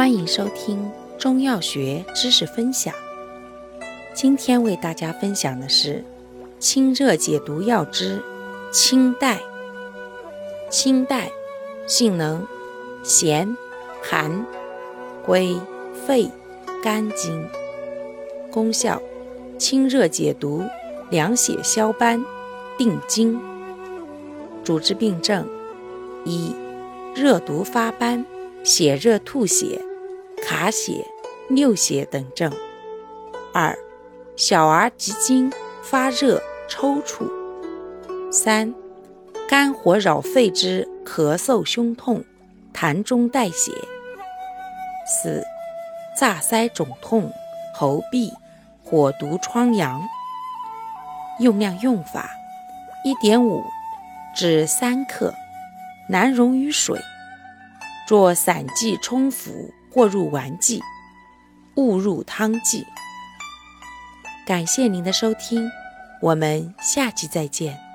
欢迎收听中药学知识分享。今天为大家分享的是清热解毒药之清代。清代性能咸、寒，归肺、肝经。功效清热解毒、凉血消斑、定惊。主治病症一。热毒发斑、血热吐血、卡血、尿血等症；二、小儿急惊、发热、抽搐；三、肝火扰肺之咳嗽、胸痛、痰中带血；四、炸腮肿痛、喉痹、火毒疮疡。用量用法：一点五至三克。难溶于水，做散剂冲服或入丸剂，勿入汤剂。感谢您的收听，我们下期再见。